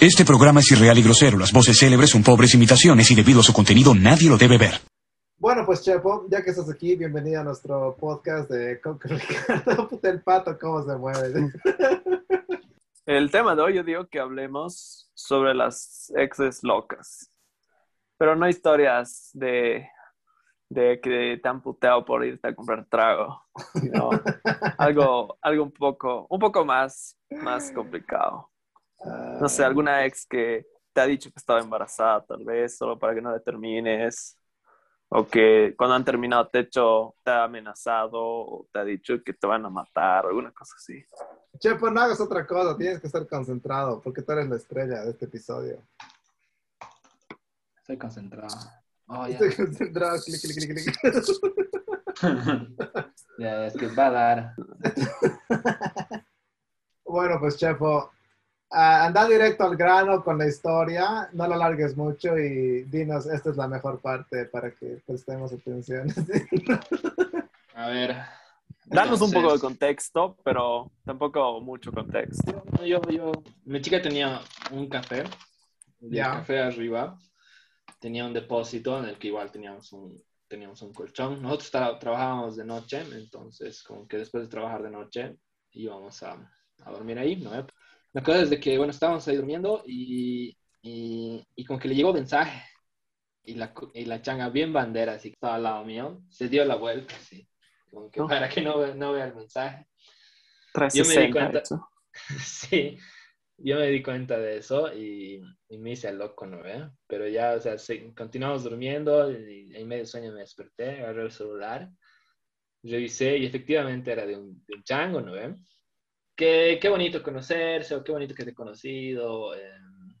Este programa es irreal y grosero. Las voces célebres son pobres imitaciones y debido a su contenido nadie lo debe ver. Bueno, pues Chepo, ya que estás aquí, bienvenido a nuestro podcast de Coco Ricardo. Puta, el pato, cómo se mueve. El tema de hoy yo digo que hablemos sobre las exes locas. Pero no historias de, de que te han puteado por irte a comprar trago. sino algo, algo un poco, un poco más, más complicado. No sé, alguna ex que te ha dicho que estaba embarazada, tal vez, solo para que no le termines. O que cuando han terminado te, hecho, te ha amenazado o te ha dicho que te van a matar o alguna cosa así. Chepo, no hagas otra cosa, tienes que estar concentrado porque tú eres la estrella de este episodio. Estoy concentrado. Oh, ya. Estoy concentrado, clic, clic, clic, clic. ya, es que va a dar. Bueno, pues Chepo, ah, anda directo al grano con la historia, no la largues mucho y dinos, esta es la mejor parte para que prestemos atención. A ver. Danos un poco de contexto, pero tampoco mucho contexto. Yo, yo, mi chica tenía un café, el café arriba tenía un depósito en el que igual teníamos un, teníamos un colchón. Nosotros tra- trabajábamos de noche, entonces como que después de trabajar de noche íbamos a, a dormir ahí, ¿no? La cosa es de que, bueno, estábamos ahí durmiendo y, y, y como que le llegó mensaje y la, y la changa bien bandera, así que estaba al lado mío, se dio la vuelta, así, como que No. para que no, no vea el mensaje. Yo me 360. di cuenta. hecho. Sí, yo me di cuenta de eso y, y me hice loco, ¿no ve? Pero ya, o sea, sí, continuamos durmiendo y en medio sueño me desperté, agarré el celular, revisé y efectivamente era de un, de un chango, ¿no ve? Qué, qué bonito conocerse, o qué bonito que te he conocido, eh,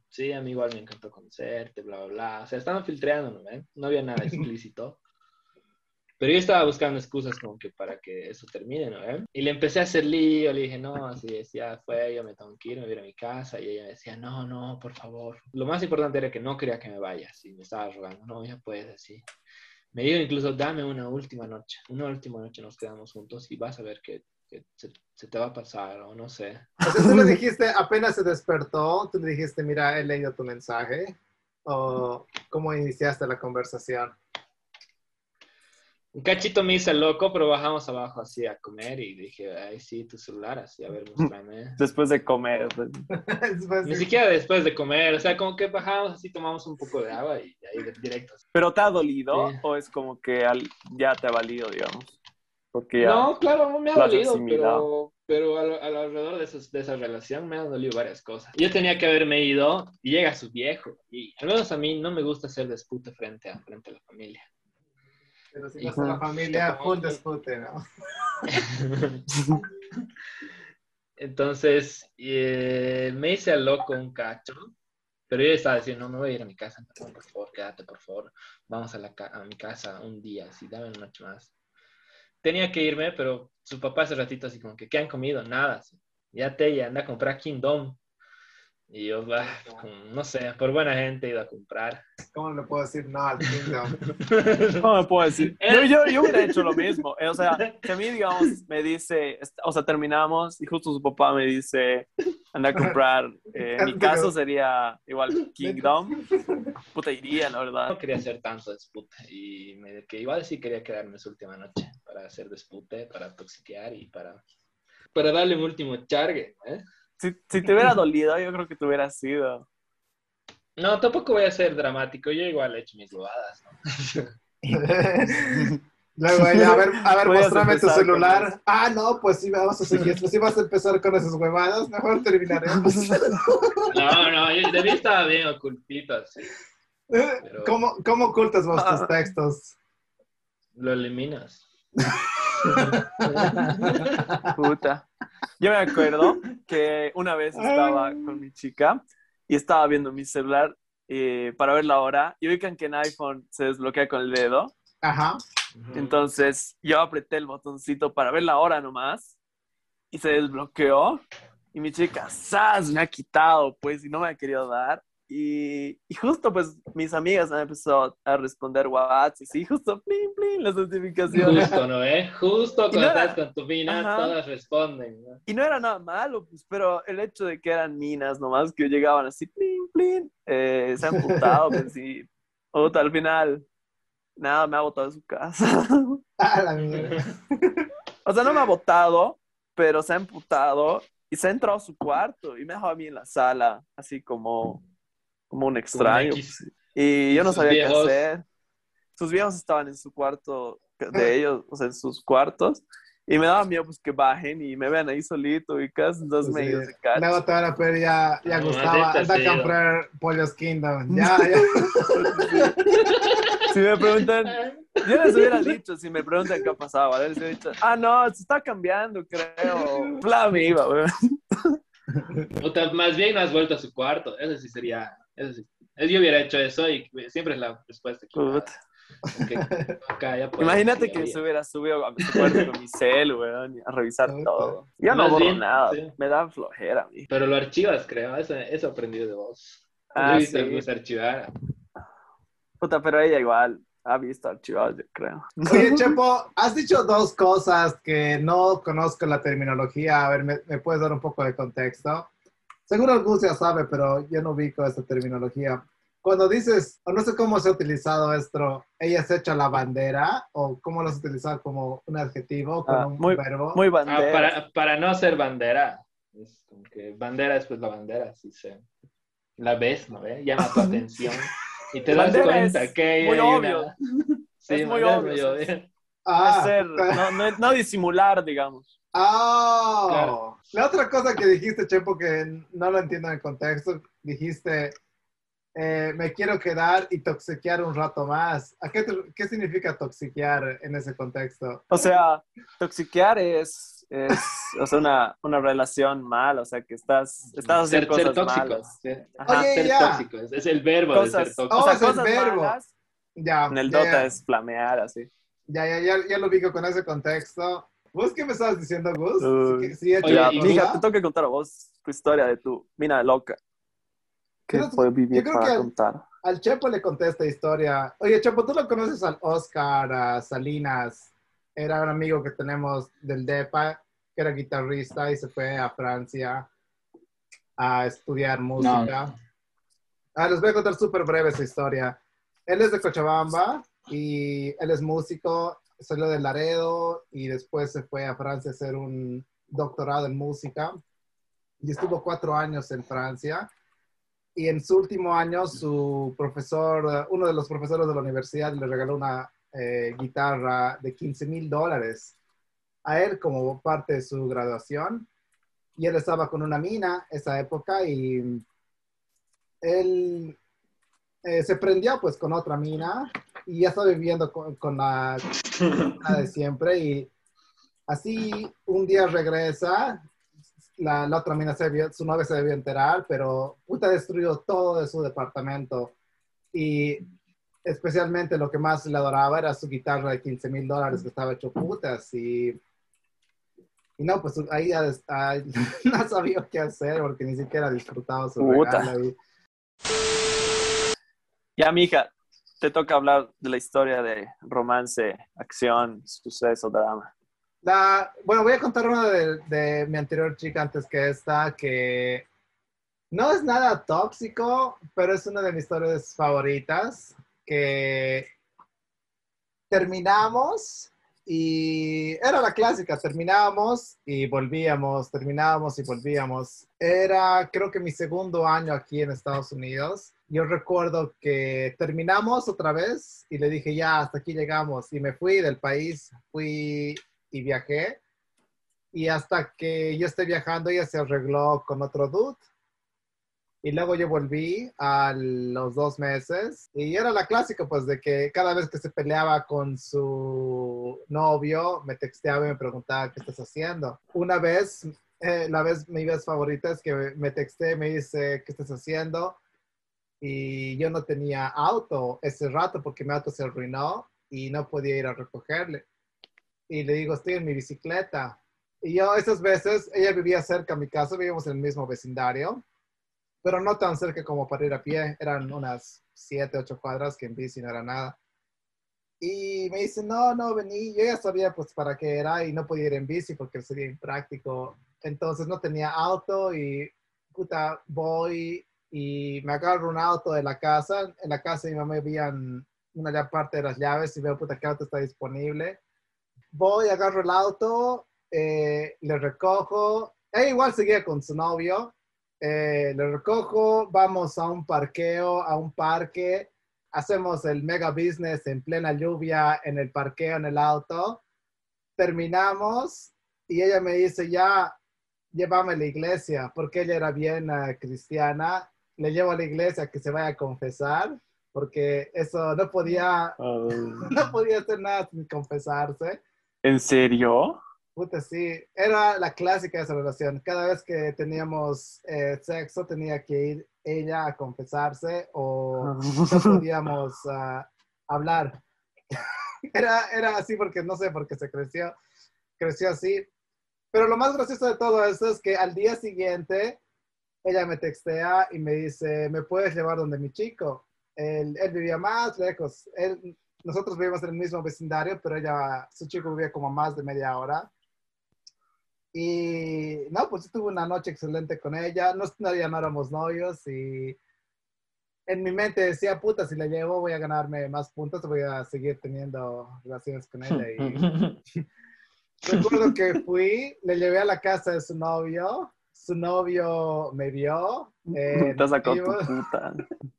sí, a mí igual me encantó conocerte, bla, bla, bla. O sea, estaban filtreando, ¿no ve? No había nada explícito. Pero yo estaba buscando excusas como que para que eso termine, ¿no? ve? Y le empecé a hacer lío, le dije, no, así decía, fue, yo me tengo que ir, me voy a ir a mi casa. Y ella me decía, no, no, por favor. Lo más importante era que no quería que me vayas. Y me estaba rogando, no, ya puedes, así. Me dijo incluso, dame una última noche. Una última noche nos quedamos juntos y vas a ver que, que se, se te va a pasar, o no sé. O sea, tú le dijiste, apenas se despertó, tú le dijiste, mira, he leído tu mensaje, o cómo iniciaste la conversación. Un cachito me hice loco, pero bajamos abajo así a comer y dije, ay, sí, tu celular, así, a ver, muéstrame. Después de comer. pues. Después Ni de- siquiera después de comer, o sea, como que bajamos así, tomamos un poco de agua y ahí directo. ¿Pero te ha dolido Sí. o es como que al- ya te ha valido, digamos? Porque ya... No, claro, no me ha dolido, pero, pero al- al- alrededor de, esos- de esa relación me han dolido varias cosas. Yo tenía que haberme ido y llega su viejo. Y al menos a mí no me gusta hacer dispute frente a, frente a la familia. Pero si no está la familia, full dispute, ¿no? Entonces, eh, me hice al loco un cacho, pero yo estaba diciendo, no me voy a ir a mi casa, no, por favor, quédate, por favor, vamos a, la ca- a mi casa un día, así, dame una noche más. Tenía que irme, pero su papá hace ratito así como que, ¿qué han comido? Nada, así. ya te, ya anda a comprar Kingdom. Y yo, bah, como, no sé, por buena gente he ido a comprar. ¿Cómo le puedo decir no al Kingdom? No me puedo decir. Yo, yo, yo hubiera hecho lo mismo. Eh, O sea, que a mí, digamos, me dice, o sea, terminamos y justo su papá me dice, anda a comprar. eh, en mi caso sería igual Kingdom. Puta, iría, la verdad. no quería hacer tanto dispute y me, que igual sí quería quedarme su última noche para hacer dispute, para toxiquear y para, para darle un último chargue. ¿eh? Si, si te hubiera dolido, yo creo que te hubiera sido. No, tampoco voy a ser dramático, yo igual he hecho mis bobadas. ¿no? Luego ella, a ver, a ver, mostrame tu celular. Ah, no, pues sí, vamos a seguir. Pues sí vas a empezar con esas huevadas, mejor terminaremos. No, no, yo de mí estaba bien ocultito, así. Pero- ¿Cómo, ¿Cómo ocultas vos Ah. tus textos? Lo eliminas. Puta. Yo me acuerdo que una vez estaba con mi chica y estaba viendo mi celular eh, para ver la hora y ubican que en iPhone se desbloquea con el dedo. Ajá. Entonces yo apreté el botoncito para ver la hora nomás y se desbloqueó y mi chica, ¡zas! Me ha quitado, pues, y no me ha querido dar. Y, y justo pues mis amigas han empezado a responder WhatsApp, y sí, justo, plin, plin, las notificaciones. Justo, ¿no? ¿Eh? Justo Y cuando no era- estás con tu mina, Ajá. todas responden. ¿no? Y no era nada malo, pues, pero el hecho de que eran minas nomás, que llegaban así, plin, plin, eh, se han putado, pues sí. Puta, al final, nada, me ha botado de su casa. Ah, la mierda. o sea, no me ha botado, pero se ha emputado y se ha entrado a su cuarto y me ha dejado a mí en la sala, así como, como un extraño. Pues. Y yo no Sus sabía viejos. qué hacer. Sus viejos estaban en su cuarto de ellos, o sea, en sus cuartos. Y me daba miedo pues que bajen y me vean ahí solito y casi dos Sí. medios de Luego cacho. te van a pedir ya, ya No, Gustavo, maldita anda a sea. comprar Pollos Kingdom. Ya, ya. Si me preguntan, yo les hubiera dicho, si me preguntan qué ha pasado, ¿vale? Les hubiera dicho, ah, no, se está cambiando, creo. Bla, me iba, güey. O tal- más bien no has vuelto a su cuarto. Eso sí sería. Eso sí. Yo hubiera hecho eso y siempre es la respuesta. puedes, Imagínate que se hubiera subido a mi cuarto con mi cel, weón, a revisar todo. Yo no borro bien, nada, sí. me da flojera mí. Pero lo archivas, creo. Eso, eso aprendí de vos. Ah, sí. que se archivar. Puta, pero ella igual ha visto archivados, yo creo. Oye, Chepo, has dicho dos cosas que no conozco la terminología. A ver, ¿me, me puedes dar un poco de contexto? Seguro algún ya sabe, pero yo no ubico esta terminología. Cuando dices, o no sé cómo se ha utilizado esto, ella se echa la bandera, o cómo lo has utilizado como un adjetivo, como Ah, un muy- verbo. Muy Ah, bandera. para, para no ser bandera. Es como que bandera es pues la bandera, si se la ves, ¿no ve? Llama tu atención y te das cuenta es que hay muy una- obvio. Sí, Es muy obvio, muy sí. obvio. Ah, Es ser, no, no, no disimular, digamos. Ah, Claro. la otra cosa que dijiste, Chepo, que no lo entiendo en el contexto, dijiste, eh, me quiero quedar y toxiquear un rato más. ¿A qué, qué significa toxiquear en ese contexto? O sea, toxiquear es, es o sea, una, una relación mal, o sea, que estás, estás ser, haciendo ser cosas tóxico. malas. sí. Ajá. Oye, ser ya. tóxico. Es, es el verbo de Cosas, ser tóxico. o sea, Oh, es el cosas verbo. malas, Ya, en el ya, Dota es flamear, así. ya, ya, ya, ya lo ubico con ese contexto. ¿Vos qué me estabas diciendo, Gus? Uy. Sí, sí, he Oye, y mija, te tengo que contar a vos tu historia de tu mina loca. Que yo vivir creo para que- contar. Al Chepo le conté esta historia. Oye, Chepo, ¿tú lo conoces al Oscar a Salinas? Era un amigo que tenemos del DEPA, que era guitarrista y se fue a Francia a estudiar música. Ah, les voy a contar súper breve esa historia. Él es de Cochabamba y él es músico, salió de Laredo y después se fue a Francia a hacer un doctorado en música y estuvo cuatro años en Francia. Y en su último año, su profesor, uno de los profesores de la universidad le regaló una eh, guitarra de 15 mil dólares a él como parte de su graduación. Y él estaba con una mina esa época y él eh, se prendió pues con otra mina y ya estaba viviendo con, con la, la de siempre y así un día regresa, la, la otra mina se debió- su novia se debió enterar, pero puta destruyó todo de su departamento y especialmente lo que más le adoraba era su guitarra de 15 mil dólares que estaba hecho putas y, y no, pues ahí ya ahí no sabía qué hacer porque ni siquiera disfrutaba su Puta. regalo y- Ya, mija, te toca hablar de la historia de romance, acción, suceso, drama. La, bueno, voy a contar una de, de mi anterior chica antes que esta, que no es nada tóxico, pero es una de mis historias favoritas, que terminamos y era la clásica, terminábamos y volvíamos, terminábamos y volvíamos. Era creo que mi segundo año aquí en Estados Unidos. Yo recuerdo que terminamos otra vez y le dije, ya, hasta aquí llegamos. Y me fui del país, fui y viajé. Y hasta que yo esté viajando, ella se arregló con otro dude. Y luego yo volví a los dos meses. Y era la clásica, pues, de que cada vez que se peleaba con su novio, me texteaba y me preguntaba, ¿qué estás haciendo? Una vez, eh, la vez, mi vez favorita es que me texté, me dice, ¿qué estás haciendo? Y yo no tenía auto ese rato porque mi auto se arruinó y no podía ir a recogerle y le digo, estoy en mi bicicleta. Y yo esas veces, ella vivía cerca de mi casa, vivíamos en el mismo vecindario, pero no tan cerca como para ir a pie. Eran unas 7, 8 cuadras que en bici no era nada. Y me dice, no, no, vení. Yo ya sabía pues para qué era y no podía ir en bici porque sería impráctico. Entonces no tenía auto y puta, voy y me agarro un auto de la casa. En la casa de mi mamá habían una parte de las llaves y veo, puta, qué auto está disponible. Voy, agarro el auto, eh, le recojo. E igual seguía con su novio. Eh, le recojo, vamos a un parqueo, a un parque. Hacemos el mega business en plena lluvia, en el parqueo, en el auto. Terminamos y ella me dice, ya, llévame a la iglesia, porque ella era bien eh, cristiana. Le llevo a la iglesia que se vaya a confesar, porque eso no podía, no podía hacer nada sin confesarse. ¿En serio? Puta, sí, era la clásica de esa relación. Cada vez que teníamos eh, sexo tenía que ir ella a confesarse o no podíamos ah, hablar. era, era así porque, no sé, porque se creció, creció así. Pero lo más gracioso de todo esto es que al día siguiente ella me textea y me dice, ¿me puedes llevar donde mi chico? Él, él vivía más lejos. Él, nosotros vivíamos en el mismo vecindario, pero ella, su chico vivía como más de media hora. Y no, pues tuve una noche excelente con ella. No, no, ya no éramos novios y en mi mente decía, puta, si la llevo voy a ganarme más puntos, voy a seguir teniendo relaciones con ella. Y recuerdo que fui, le llevé a la casa de su novio, su novio me vio. Eh, Te sacó tu puta.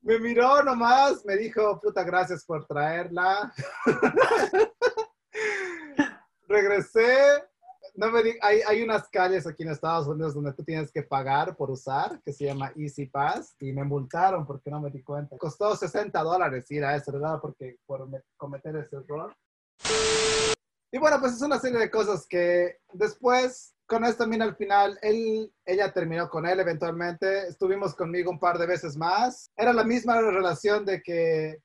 Me miró nomás, me dijo, puta, gracias por traerla. Regresé, no me di- hay, hay unas calles aquí en Estados Unidos donde tú tienes que pagar por usar, que se llama Easy Pass, y me multaron porque no me di cuenta. Costó 60 dólares ir a eso, ¿verdad? Porque por me- cometer ese error. Y bueno, pues es una serie de cosas que después, con esto también al final, él, ella terminó con él eventualmente, estuvimos conmigo un par de veces más. Era la misma relación de que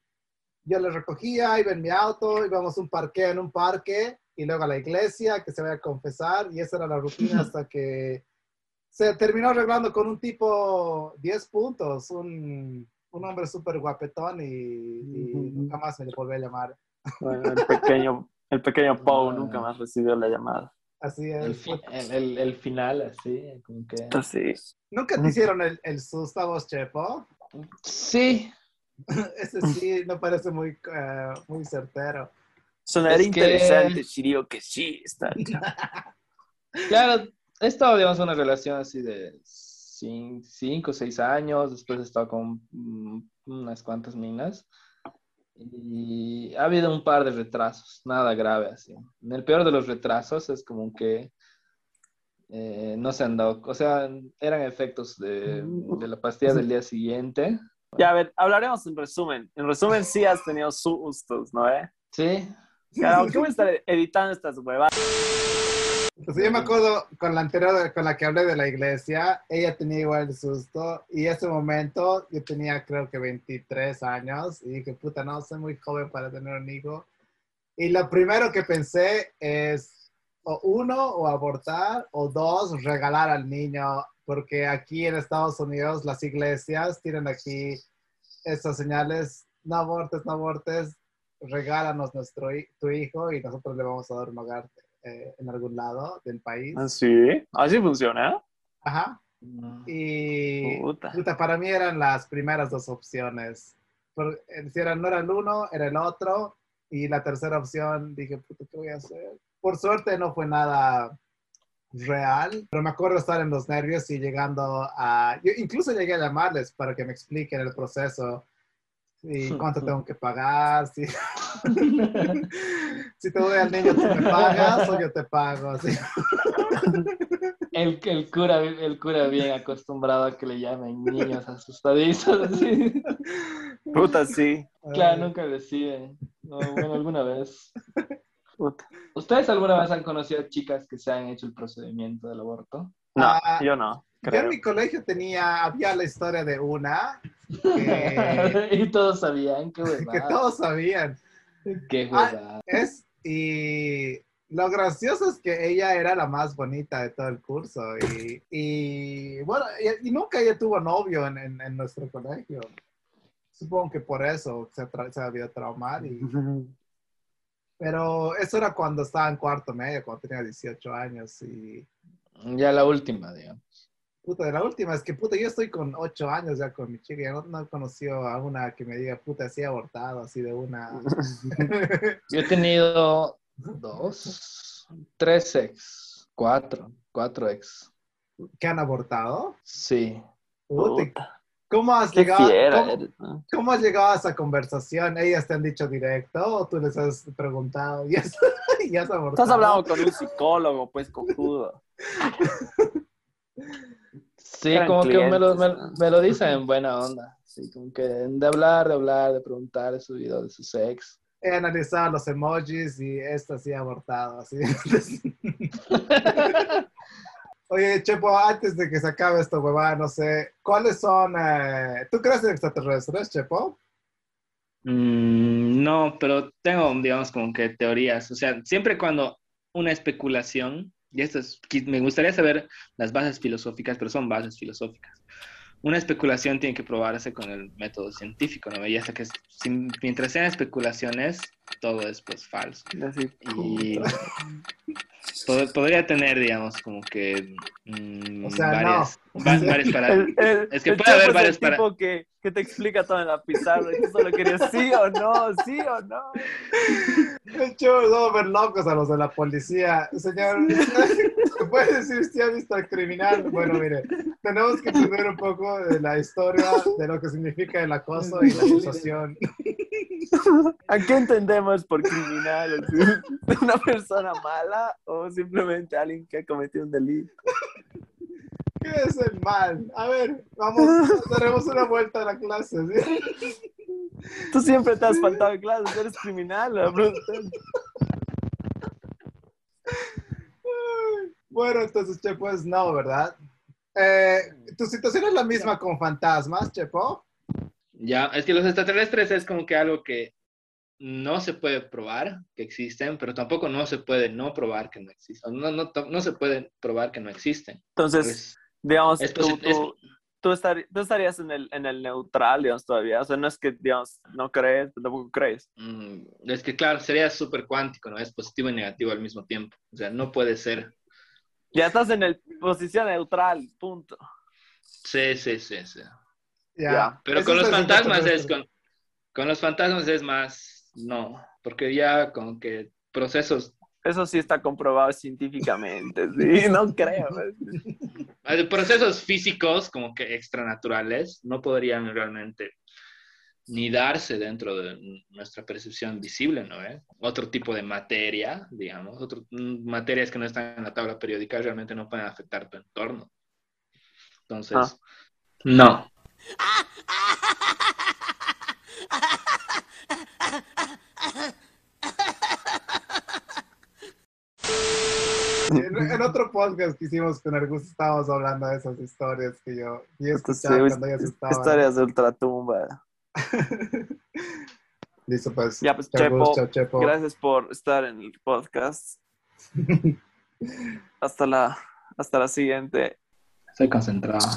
yo le recogía, iba en mi auto, íbamos a un parque en un parque y luego a la iglesia que se vaya a confesar y esa era la rutina hasta que se terminó arreglando con un tipo 10 puntos, un, un hombre súper guapetón y, y nunca más me le volví a llamar. Bueno, el pequeño, el pequeño Pau nunca más recibió la llamada. Así es. El, fi- el, el- el final, así, como que... Así. ¿Nunca te hicieron el, el susto a vos, Chepo? Sí, Ese sí no parece muy, eh, muy certero. Sonaría Es que- interesante si digo que sí, está claro. claro, he estado, digamos, en una relación así de 5 o 6 años, después he estado con mm, unas cuantas minas y ha habido un par de retrasos, nada grave así. En el peor de los retrasos es como que eh, no se han dado, o sea, eran efectos de, de la pastilla del día siguiente. Ya, a ver, hablaremos en resumen. En resumen, sí has tenido sustos, ¿no? Eh? Sí, Claro, ¿qué voy a estar editando estas huevas? Pues yo me acuerdo con la anterior, con la que hablé de la iglesia, ella tenía igual el susto y ese momento yo tenía creo que 23 años y dije, puta, no, soy muy joven para tener un hijo. Y lo primero que pensé es, o uno, o abortar, o dos, regalar al niño, porque aquí en Estados Unidos las iglesias tienen aquí estas señales, no abortes, no abortes, regálanos nuestro, tu hijo y nosotros le vamos a dar un eh, en algún lado del país. Así, así funciona. Ajá. Mm. Y Puta. puta, para mí eran las primeras dos opciones. Por- eh, si era, no era el uno, era el otro. Y la tercera opción dije, puta, ¿qué voy a hacer? Por suerte no fue nada real, pero me acuerdo estar en los nervios y llegando a... Yo incluso llegué a llamarles para que me expliquen el proceso y cuánto tengo que pagar, si, si te doy al niño tú me pagas o yo te pago. así. El, el, cura, el cura bien acostumbrado a que le llamen niños asustadizos. así. Puta, sí. Claro, nunca deciden. No, bueno, alguna vez. Puta. ¿Ustedes alguna vez han conocido chicas que se han hecho el procedimiento del aborto? No, Ah, yo no. Yo Creo. en mi colegio tenía, había la historia de una que, y todos sabían, qué que huevada. todos sabían. Qué Ah, huevada. Es, y Lo gracioso es que ella era la más bonita de todo el curso y, y, bueno, y, y nunca ella tuvo novio en, en, en nuestro colegio. Supongo que por eso se, tra- se había traumado. Y, pero eso era cuando estaba en cuarto medio, cuando tenía 18 años. Y Ya la última, digamos. Puta, de la última es que puta, yo estoy con 8 años ya con mi chica. Ya no, no he conocido a una que me diga puta, así abortado, así de una. Yo he tenido dos, tres ex, cuatro, cuatro ex. ¿Que han abortado? Sí. Puta, Puta, ¿Cómo has llegado? fiera ¿cómo- eres, ¿no? ¿Cómo has llegado a esa conversación? ¿Ellas te han dicho directo o tú les has preguntado? ¿Y has, y has abortado? Estás hablando con un psicólogo, pues, cojudo. Sí, Eran como que me lo, me, lo dicen en buena onda. Sí, como que de hablar, de hablar, de preguntar de su vida, de sus ex. He analizado los emojis y esto sí ha abortado. Así. Oye, Chepo, antes de que se acabe esto, huevada, no sé, ¿cuáles son... eh, ¿Tú crees en extraterrestres, Chepo? Mm, no, pero tengo, digamos, como que teorías. O sea, siempre cuando una especulación, y esto es, me gustaría saber las bases filosóficas, pero son bases filosóficas. Una especulación tiene que probarse con el método científico, ¿no? Y hasta que, sin- mientras sean especulaciones, todo es pues falso. Así, Y pod- podría tener, digamos, como que mm, O sea, varias, no. va- varias para... El- el- Es que el puede haber el para- tipo que, que te explica todo en la pizarra y tú solo querías sí o no, sí o no. El vamos a ver locos a los de la policía. Señor, ¿me puede decir si ha visto al criminal? Bueno, mire, tenemos que entender un poco de la historia, de lo que significa el acoso y la acusación. ¿A qué entendemos por criminal? ¿Una persona mala o simplemente alguien que ha cometido un delito? ¿Qué es el mal? A ver, vamos, daremos una vuelta a la clase. ¿sí? Tú siempre te has faltado en clases, eres criminal. Bueno, entonces, Chepo, es no, ¿verdad? Eh, ¿Tu situación es la misma con fantasmas, Chepo? Ya, es que los extraterrestres es como que algo que no se puede probar que existen, pero tampoco no se puede no probar que no existen. No, no, no se puede probar que no existen. Entonces, Pues, digamos, es tú, es- tú, tú estar- tú estarías en el, en el neutral, digamos, todavía. O sea, no es que, digamos, no crees, pero tampoco crees. mm, es que, claro, sería súper cuántico, ¿no? Es positivo y negativo al mismo tiempo. O sea, no puede ser. Ya estás en el posición neutral, punto. Sí, sí, sí, sí. Ya. Pero Eso con los fantasmas es con, con los fantasmas es más, no, porque ya con que procesos Eso sí está comprobado científicamente, sí, no creo. Procesos físicos como que extranaturales no podrían realmente ni darse dentro de nuestra percepción visible, ¿no? eh? Otro tipo de materia, digamos, otro, mm, materias que no están en la tabla periódica realmente no pueden afectar tu entorno. Entonces, Ah. no. En, en otro podcast que hicimos con Argus estábamos hablando de esas historias que yo y Entonces, escuchaba cuando ellas estaban. historias de ultratumba. Listo, pues. Ya, pues, chao, Chepo. Gracias por estar en el podcast. Hasta la, hasta la siguiente. Estoy concentrado.